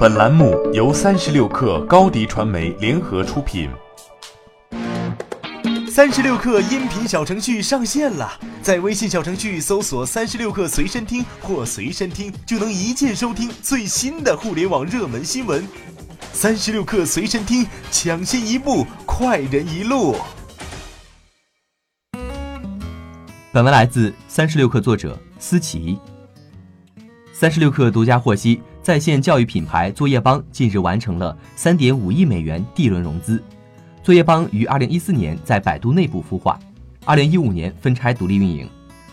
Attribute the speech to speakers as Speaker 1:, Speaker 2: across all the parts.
Speaker 1: 本栏目由三十六氪高低传媒联合出品。
Speaker 2: 三十六氪音频小程序上线了，在微信小程序搜索“三十六氪随身听”或“随身听”，就能一键收听最新的互联网热门新闻。三十六氪随身听，抢先一步，快人一路。
Speaker 3: 本文来自三十六氪作者思琪。三十六氪独家获悉。在线教育品牌作业帮近日完成了三点五亿美元 D 轮融资。作业帮于二零一四年在百度内部孵化，二零一五年分拆独立运营。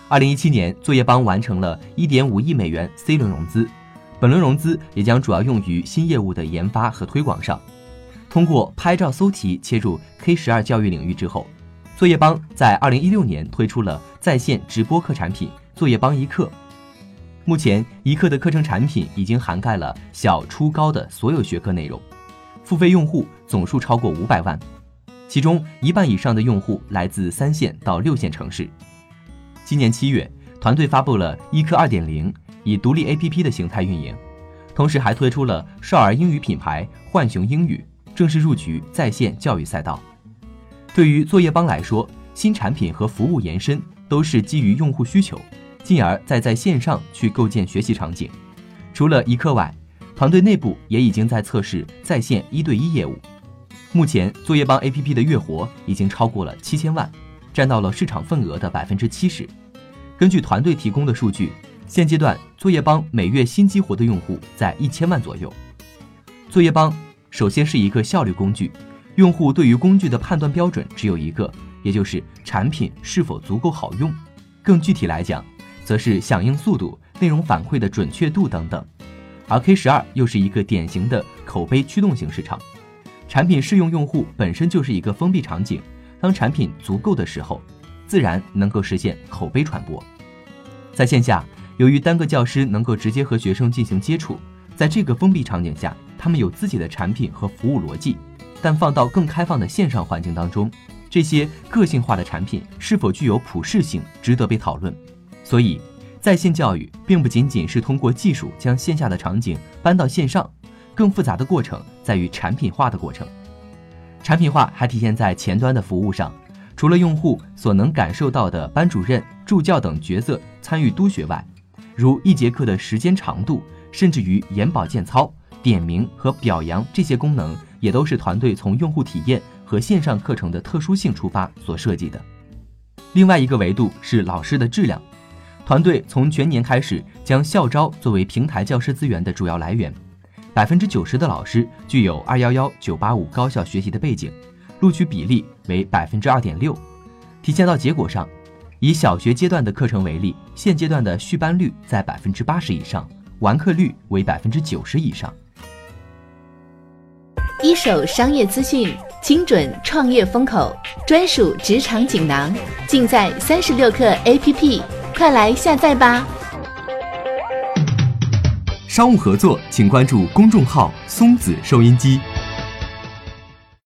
Speaker 3: 二零一七年，作业帮完成了一点五亿美元 C 轮融资。本轮融资也将主要用于新业务的研发和推广上。通过拍照搜题切入 K 十二教育领域之后，作业帮在二零一六年推出了在线直播课产品作业帮一课。目前，一课的课程产品已经涵盖了小、初、高的所有学科内容，付费用户总数超过五百万，其中一半以上的用户来自三线到六线城市。今年七月，团队发布了一课二点零，以独立 APP 的形态运营，同时还推出了少儿英语品牌浣熊英语，正式入局在线教育赛道。对于作业帮来说，新产品和服务延伸都是基于用户需求。进而再在线上去构建学习场景。除了一课外，团队内部也已经在测试在线一对一业务。目前，作业帮 APP 的月活已经超过了七千万，占到了市场份额的百分之七十。根据团队提供的数据，现阶段作业帮每月新激活的用户在一千万左右。作业帮首先是一个效率工具，用户对于工具的判断标准只有一个，也就是产品是否足够好用。更具体来讲，则是响应速度、内容反馈的准确度等等，而 K 十二又是一个典型的口碑驱动型市场，产品适用用户本身就是一个封闭场景，当产品足够的时候，自然能够实现口碑传播。在线下，由于单个教师能够直接和学生进行接触，在这个封闭场景下，他们有自己的产品和服务逻辑，但放到更开放的线上环境当中，这些个性化的产品是否具有普适性，值得被讨论。所以，在线教育并不仅仅是通过技术将线下的场景搬到线上，更复杂的过程在于产品化的过程。产品化还体现在前端的服务上，除了用户所能感受到的班主任、助教等角色参与督学外，如一节课的时间长度，甚至于眼保健操、点名和表扬这些功能，也都是团队从用户体验和线上课程的特殊性出发所设计的。另外一个维度是老师的质量。团队从全年开始将校招作为平台教师资源的主要来源，百分之九十的老师具有二幺幺九八五高校学习的背景，录取比例为百分之二点六。体现到结果上，以小学阶段的课程为例，现阶段的续班率在百分之八十以上，完课率为百分之九十以上。
Speaker 4: 一手商业资讯，精准创业风口，专属职场锦囊，尽在三十六课 APP。快来下载吧！
Speaker 3: 商务合作，请关注公众号“松子收音机”。